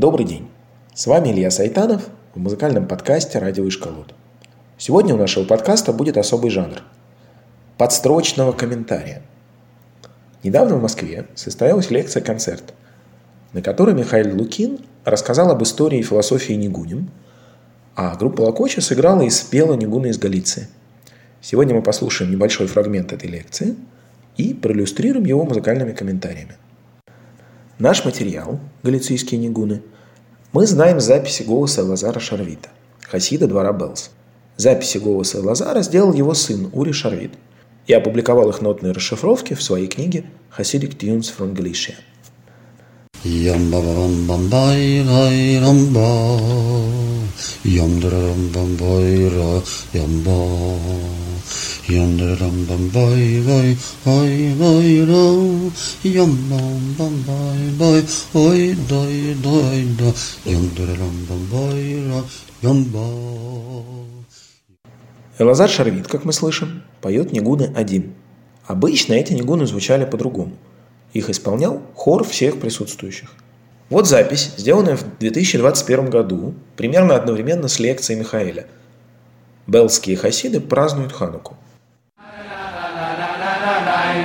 Добрый день! С вами Илья Сайтанов в музыкальном подкасте «Радио Ишколот». Сегодня у нашего подкаста будет особый жанр – подстрочного комментария. Недавно в Москве состоялась лекция-концерт, на которой Михаил Лукин рассказал об истории и философии Нигунин, а группа Лакоча сыграла и спела Нигуна из Галиции. Сегодня мы послушаем небольшой фрагмент этой лекции и проиллюстрируем его музыкальными комментариями. Наш материал «Галицийские нигуны» мы знаем записи голоса Лазара Шарвита, хасида двора Белс. Записи голоса Лазара сделал его сын Ури Шарвит и опубликовал их нотные расшифровки в своей книге «Hasidic Tunes from Galicia». Yum ba bum bum bye rai rum ba Yum da rum bum ba Элазар Шарвит, как мы слышим, поет нигуны один. Обычно эти нигуны звучали по-другому. Их исполнял хор всех присутствующих. Вот запись, сделанная в 2021 году, примерно одновременно с лекцией Михаэля. Белские хасиды празднуют Хануку.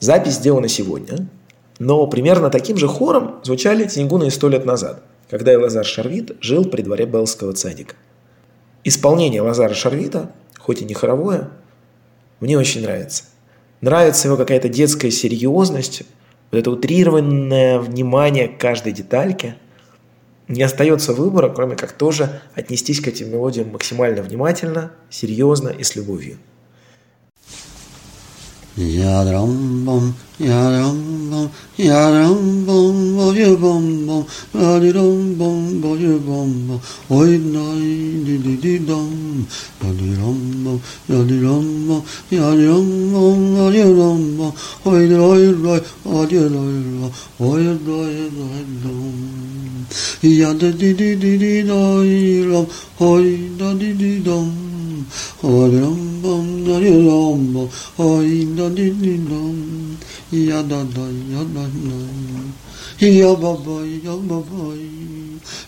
Запись сделана сегодня, но примерно таким же хором звучали и сто лет назад, когда Лазар Шарвит жил при дворе Белского цадика. Исполнение Лазара Шарвита, хоть и не хоровое, мне очень нравится. Нравится его какая-то детская серьезность, вот это утрированное внимание к каждой детальке. Не остается выбора, кроме как тоже отнестись к этим мелодиям максимально внимательно, серьезно и с любовью. Yadram bom, yadram bum, yadram bom, boju bum, bom, radiram bom, boju bom bom, oi noi di di di dum, radiram bom, radiram bom, yadram bum, boju bom bum, oi noi roi, oi noi roi, oi noi noi dom, yada di di di di doi rom, oi da di di dom, radiram bum da yulom, ay da dilim, ya da da ya da da. Ya ba ba ya ba ba,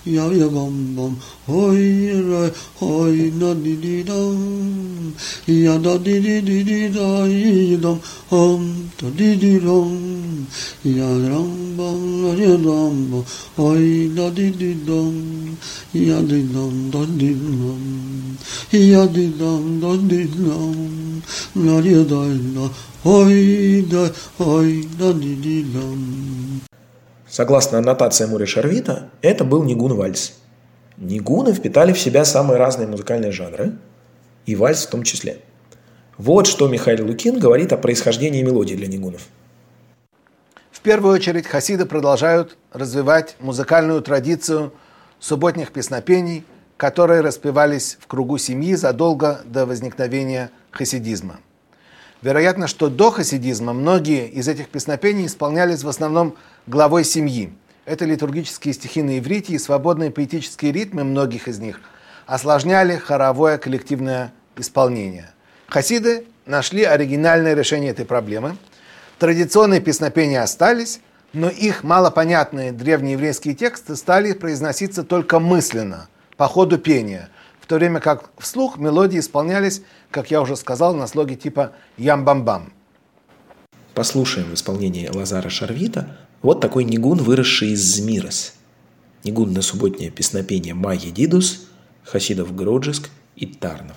ya ya bam bam, oi ra, oi da di di dam, ya da di di di di da i dam, hum da di di dam, ya ram bam da di ram bam, oi da di di dam, ya di dam da di dam. Я дидам, да дидам, на дай на, ой да, ой да дидам. Согласно аннотации Мури Шарвита, это был нигун-вальс. Нигуны впитали в себя самые разные музыкальные жанры, и вальс в том числе. Вот что Михаил Лукин говорит о происхождении мелодий для нигунов. В первую очередь хасиды продолжают развивать музыкальную традицию субботних песнопений – которые распевались в кругу семьи задолго до возникновения хасидизма. Вероятно, что до хасидизма многие из этих песнопений исполнялись в основном главой семьи. Это литургические стихи на иврите и свободные поэтические ритмы многих из них осложняли хоровое коллективное исполнение. Хасиды нашли оригинальное решение этой проблемы. Традиционные песнопения остались, но их малопонятные древнееврейские тексты стали произноситься только мысленно, по ходу пения, в то время как вслух мелодии исполнялись, как я уже сказал, на слоге типа «ям-бам-бам». Послушаем в исполнении Лазара Шарвита вот такой нигун, выросший из Змирос. Нигун на субботнее песнопение Майи Дидус, Хасидов Гроджиск и Тарнов.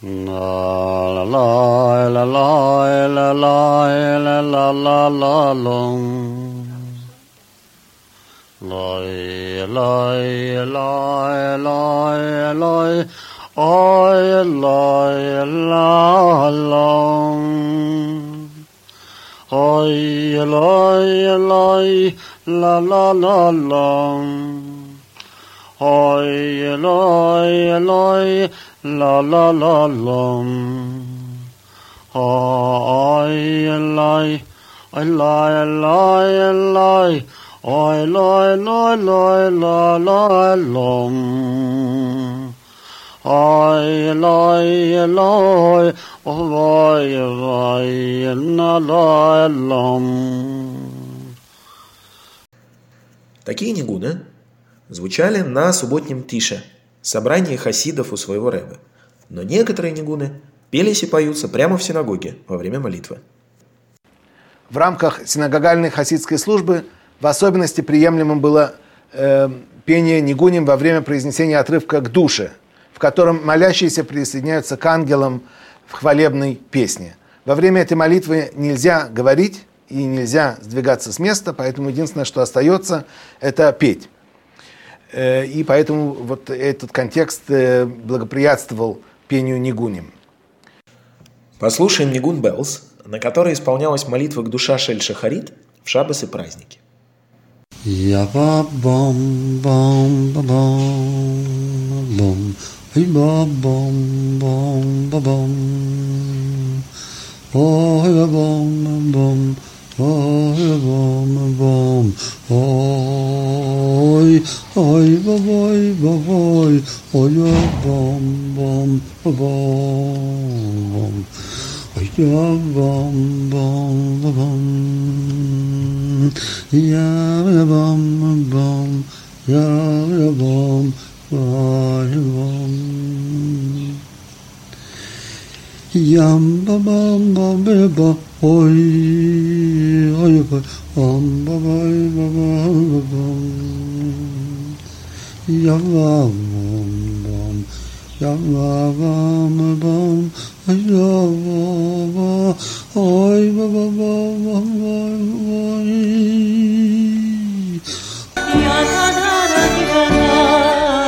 La la la la la la la la la la la. Loi, loi, loi, loi, loi, oi, loi, la, long. Oi, loi, loi, la, la, la, long. Oi, loi, loi, la, la, la, long. Oi, loi, oi, loi, loi, loi, Oi, loi, loi, loi, la, la, lom. Oi, loi, loi, oi, oi, na, la, lom. Такие нигуны звучали на субботнем тише, собрании хасидов у своего рэба. Но некоторые нигуны пелись и поются прямо в синагоге во время молитвы. В рамках синагогальной хасидской службы – в особенности приемлемым было э, пение нигуним во время произнесения отрывка к душе, в котором молящиеся присоединяются к ангелам в хвалебной песне. Во время этой молитвы нельзя говорить и нельзя сдвигаться с места, поэтому единственное, что остается, это петь. Э, и поэтому вот этот контекст э, благоприятствовал пению нигуним. Послушаем Нигун Беллс, на которой исполнялась молитва к душа Шель Шахарит в шаббас и праздники. Ya ba bom bom, ba bom bom. Hey ba bom bom, ba bom. Oh hey ba bom bom. Oh hey ba bom bom. Oi oi ba boy ba boy oi ba bom bom, ba bom bom. Ya bam bam bam Ya bam bam Ya bam Vay bam Yam bam bam bam bam Oy oy oy Bam bam bam bam bam Yam bam bam Yatağına gidenler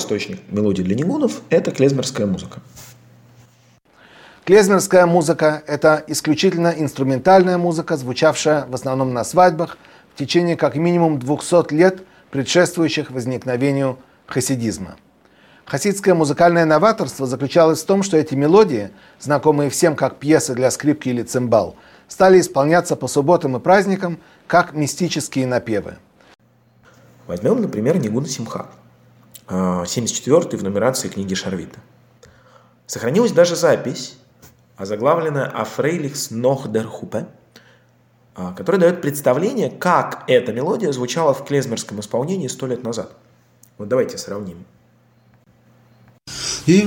источник мелодий для нигунов – это клезмерская музыка. Клезмерская музыка – это исключительно инструментальная музыка, звучавшая в основном на свадьбах в течение как минимум 200 лет, предшествующих возникновению хасидизма. Хасидское музыкальное новаторство заключалось в том, что эти мелодии, знакомые всем как пьесы для скрипки или цимбал, стали исполняться по субботам и праздникам как мистические напевы. Возьмем, например, Нигуна Симха – 74 в нумерации книги Шарвита. Сохранилась даже запись, озаглавленная «Афрейлихс нох дер хупе», а, которая дает представление, как эта мелодия звучала в клезмерском исполнении сто лет назад. Вот давайте сравним. Это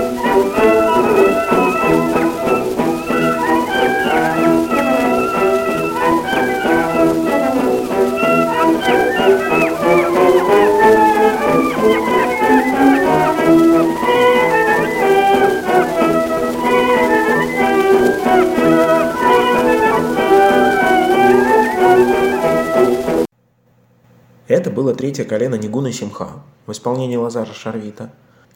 третье колено Нигуна Симха в исполнении Лазара Шарвита.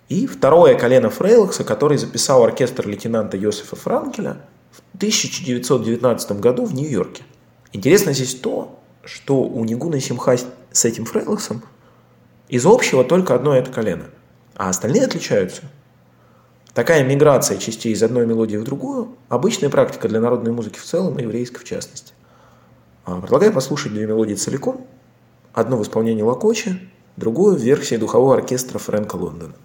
И второе колено Фрейлокса, который записал оркестр лейтенанта Йосифа Франкеля в 1919 году в Нью-Йорке. Интересно здесь то, что у Нигуна Симха с этим Фрейлоксом из общего только одно это колено, а остальные отличаются. Такая миграция частей из одной мелодии в другую – обычная практика для народной музыки в целом и еврейской в частности. А, предлагаю послушать две мелодии целиком, одну в исполнении Лакочи, другую в версии духового оркестра Фрэнка Лондона.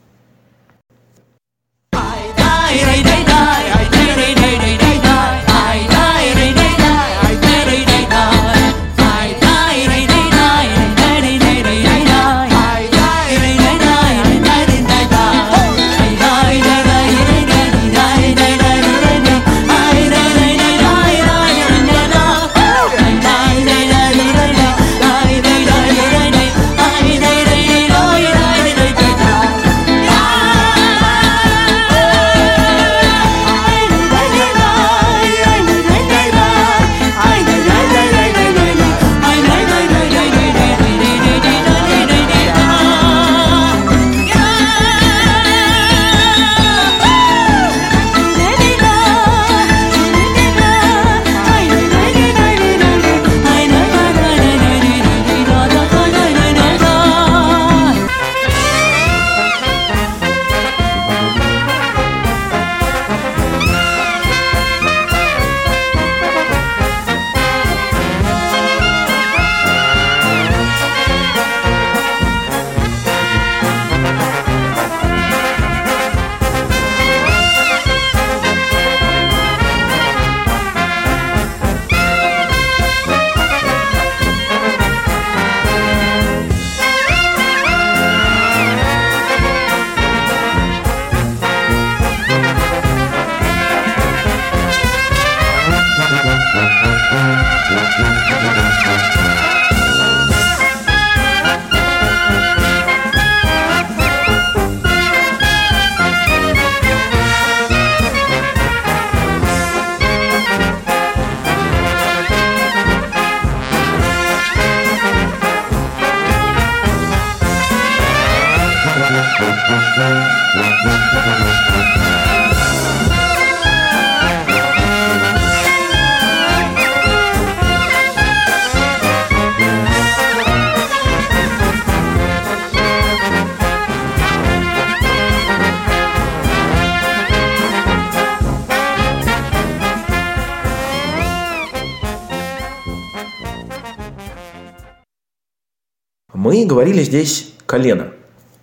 Мы говорили здесь колено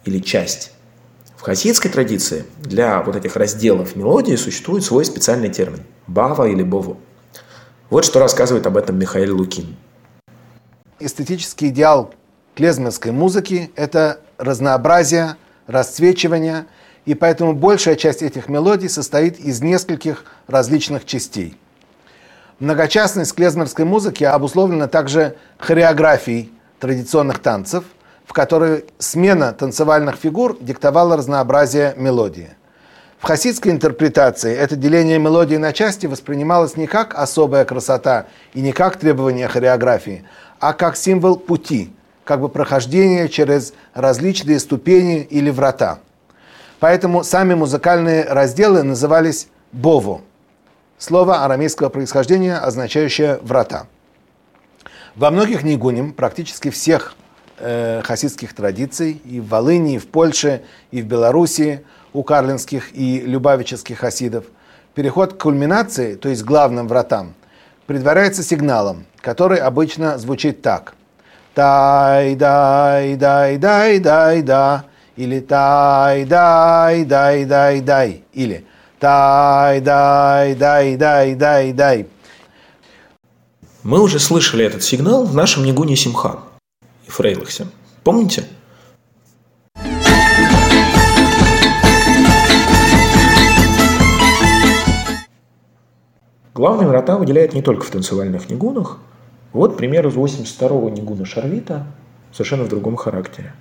или часть. Хасидской традиции для вот этих разделов мелодии существует свой специальный термин – бава или бово. Вот что рассказывает об этом Михаил Лукин. Эстетический идеал клезмерской музыки – это разнообразие, расцвечивание, и поэтому большая часть этих мелодий состоит из нескольких различных частей. Многочастность клезмерской музыки обусловлена также хореографией традиционных танцев, в которой смена танцевальных фигур диктовала разнообразие мелодии. В хасидской интерпретации это деление мелодии на части воспринималось не как особая красота и не как требование хореографии, а как символ пути, как бы прохождение через различные ступени или врата. Поэтому сами музыкальные разделы назывались бово. Слово арамейского происхождения, означающее «врата». Во многих нигуним, практически всех э, хасидских традиций, и в Волыни, и в Польше, и в Белоруссии, у карлинских и любавических хасидов, переход к кульминации, то есть главным вратам, предваряется сигналом, который обычно звучит так. Тай, дай, дай, дай, дай, да. Или тай, дай, дай, дай, дай. Или тай, дай, дай, дай, дай, дай. Мы уже слышали этот сигнал в нашем Нигуне Симха и Фрейлахсе. Помните? Главные врата выделяют не только в танцевальных нигунах. Вот пример из 82-го нигуна Шарвита, совершенно в другом характере.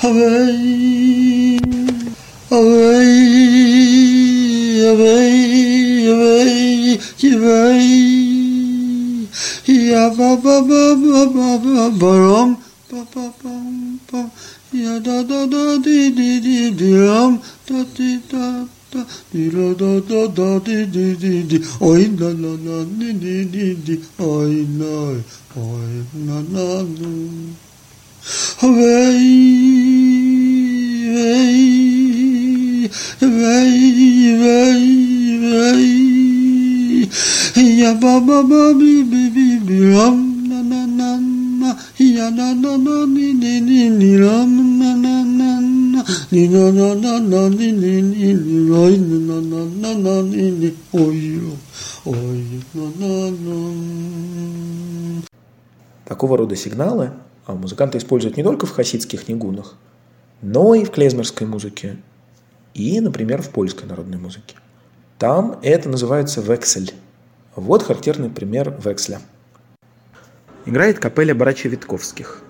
Away, away, away, away. Ya ba ba ba ba ba ba ba rum, ba ba bum bum. Ya da da da di di di di rum, da di da da di da da da da di di di di. Oi la la la di di di di. Oi la, oi la la la. Away, away, away, away, away. Ya ba ba ba bi bi bi Такого рода сигналы а музыканты используют не только в хасидских нигунах, но и в клезмерской музыке и, например, в польской народной музыке. Там это называется вексель. Вот характерный пример векселя. Играет капелля Барача Витковских.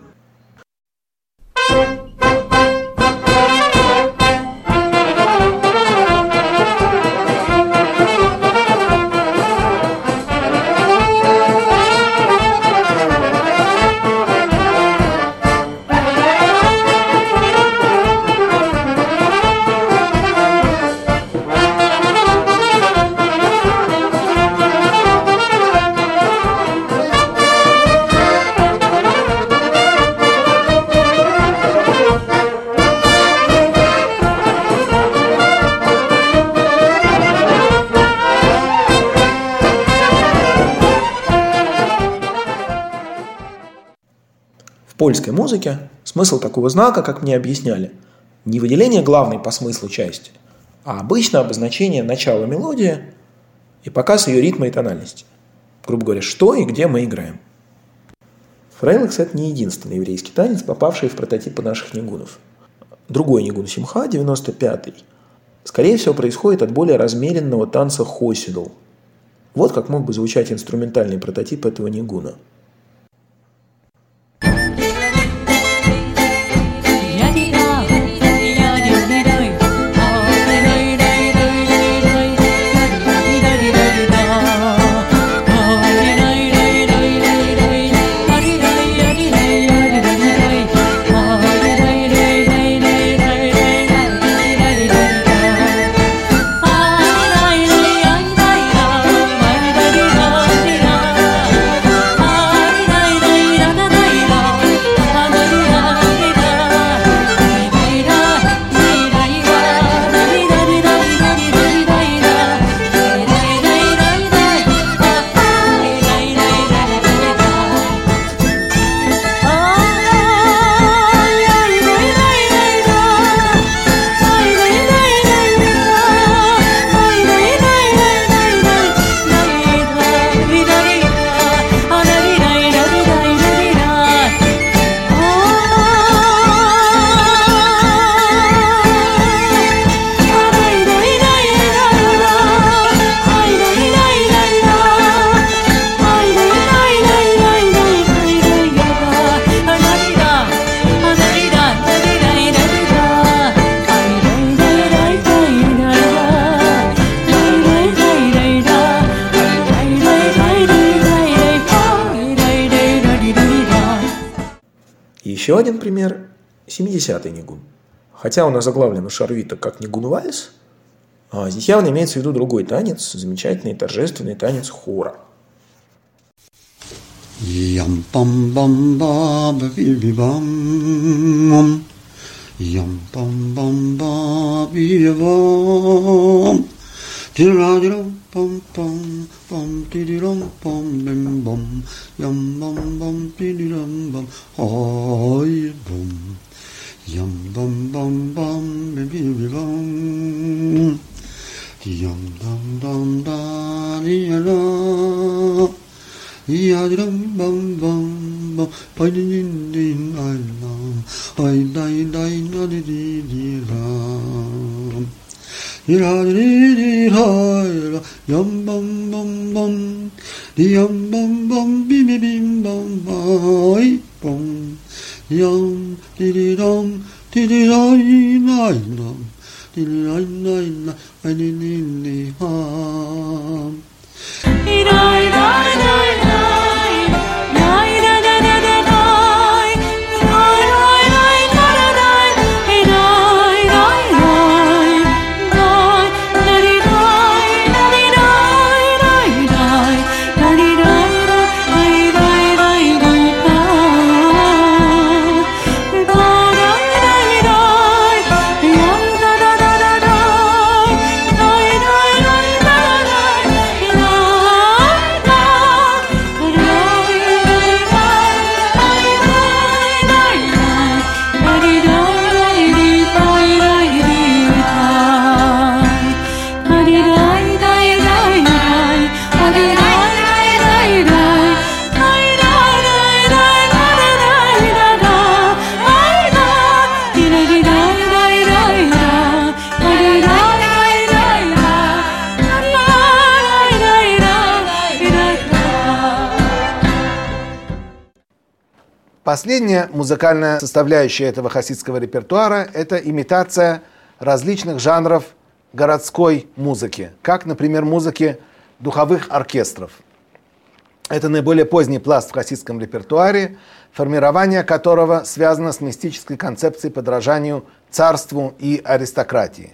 Польской музыке смысл такого знака, как мне объясняли, не выделение главной по смыслу части, а обычно обозначение начала мелодии и показ ее ритма и тональности. Грубо говоря, что и где мы играем. Фрейлакс – это не единственный еврейский танец, попавший в прототипы наших нигунов. Другой нигун Симха, 95-й, скорее всего, происходит от более размеренного танца хосидл. Вот как мог бы звучать инструментальный прототип этого нигуна – 70-й нигун. Хотя он озаглавлен у Шарвита как нигун вальс, а здесь явно имеется в виду другой танец, замечательный торжественный танец хора. Yum bum bum ba ba bi bi bum. Yum bum bum ba bi bi bum. Dira dira pom pom pom tidirom pom bim bom yam bom bom Yum bum bum bum baby bum Yum dum dum da di da Ya dum bum bum bum Pai din din din I love I die die da di di di da Ira di di ha ira Yum bum bum bum Yum bum bum bim bim bum bum Oi bum Bye bum Yum, diddy dum, diddy nine nine diddy nine nine nine, I didn't need harm. Nine nine nine nine. Последняя музыкальная составляющая этого хасидского репертуара – это имитация различных жанров городской музыки, как, например, музыки духовых оркестров. Это наиболее поздний пласт в хасидском репертуаре, формирование которого связано с мистической концепцией подражанию царству и аристократии.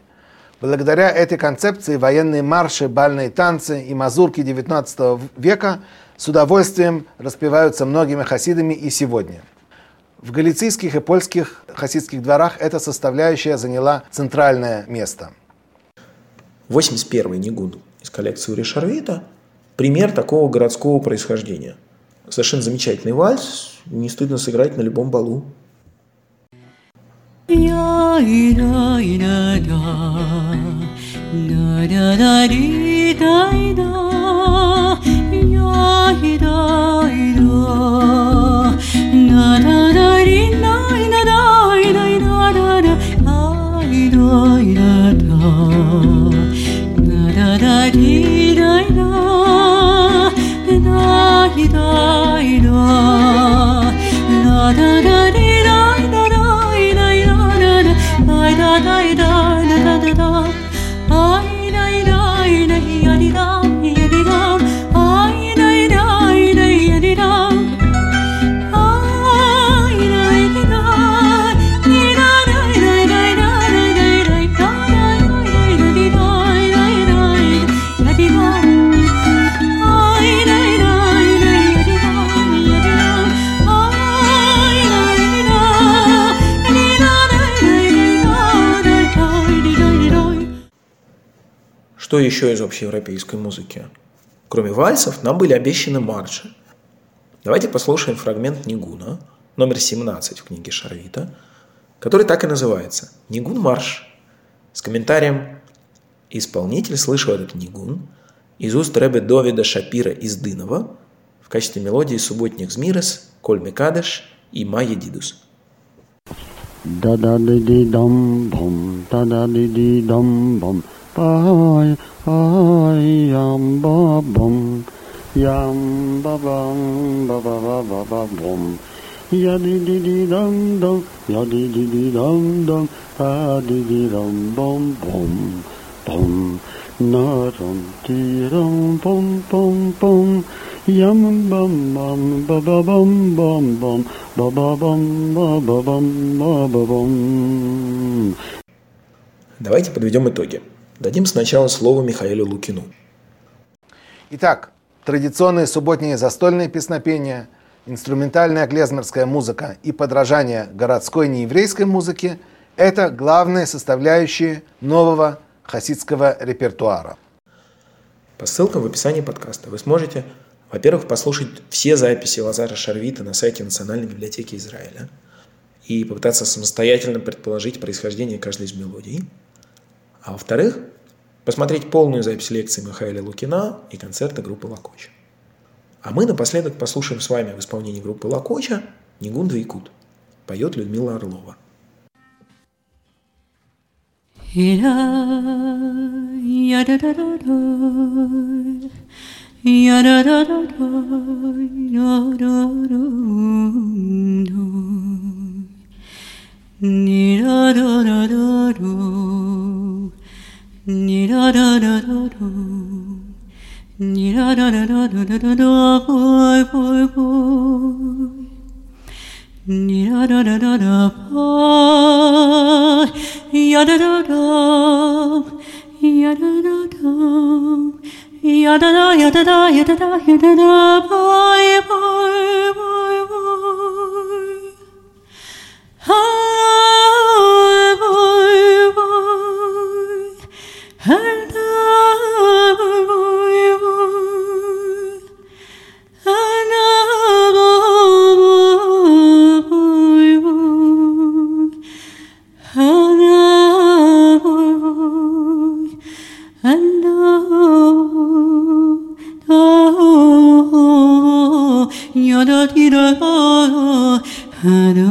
Благодаря этой концепции военные марши, бальные танцы и мазурки XIX века с удовольствием распеваются многими хасидами и сегодня. В галицийских и польских хасидских дворах эта составляющая заняла центральное место. 81-й Нигун из коллекции Уришарвита – пример такого городского происхождения. Совершенно замечательный вальс, не стыдно сыграть на любом балу. Что еще из общеевропейской музыки? Кроме вальсов, нам были обещаны марши. Давайте послушаем фрагмент Нигуна, номер 17 в книге Шарвита, который так и называется «Нигун марш» с комментарием «Исполнитель слышал этот нигун из уст Рэбе Довида Шапира из Дынова в качестве мелодии субботних Змирес, Коль Мекадеш и Майя Дидус». Da da di dum dum, ya di di di dum dum, da di di dum bum bum, bum. Na dum di dum bum bum bum. Yam bum bum ba ba bum bum bum, ba ba bum ba ba bum ba ba bum. Давайте подведем итоги. Дадим сначала слово Михаилу Лукину. Итак, традиционные субботние застольные песнопения, инструментальная клезмерская музыка и подражание городской нееврейской музыке – это главные составляющие нового хасидского репертуара. По ссылкам в описании подкаста вы сможете, во-первых, послушать все записи Лазара Шарвита на сайте Национальной библиотеки Израиля и попытаться самостоятельно предположить происхождение каждой из мелодий. А во-вторых, посмотреть полную запись лекции Михаила Лукина и концерта группы Лакоча. А мы напоследок послушаем с вами в исполнении группы Лакоча «Негунда Якут». Поет Людмила Орлова. Boy, boy, boy. Da da da da da boy, ya da da da, ya da da da, ya da da ya da da ya da da ya da da boy, boy, boy, boy. Ah, da da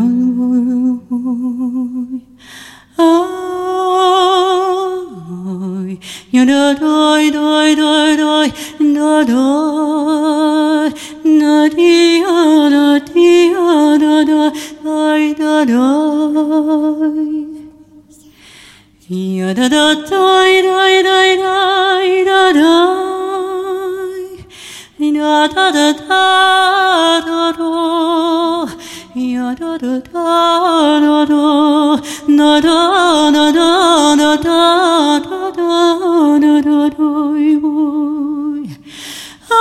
da da da やだだだだだなだなだなだだだなだだいおいあ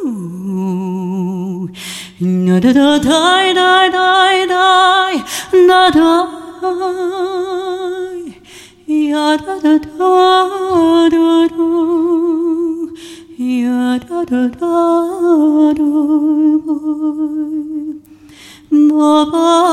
あなだだだいだいだいだいなだいやだだだだだやだだだだ Baba.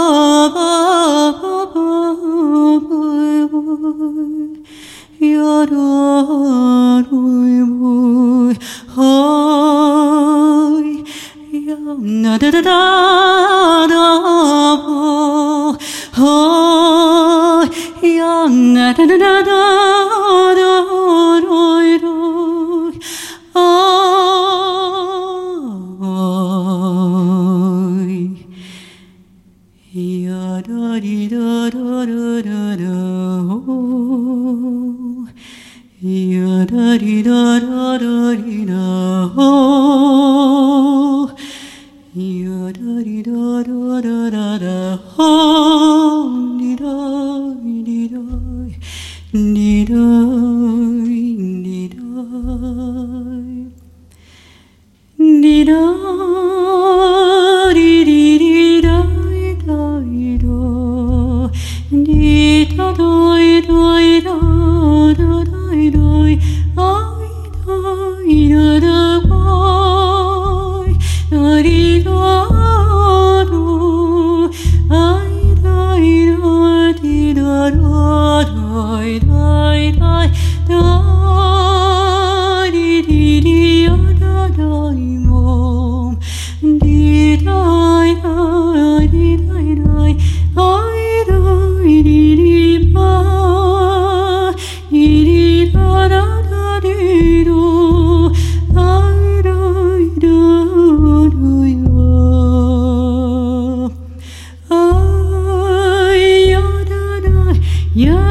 Yeah.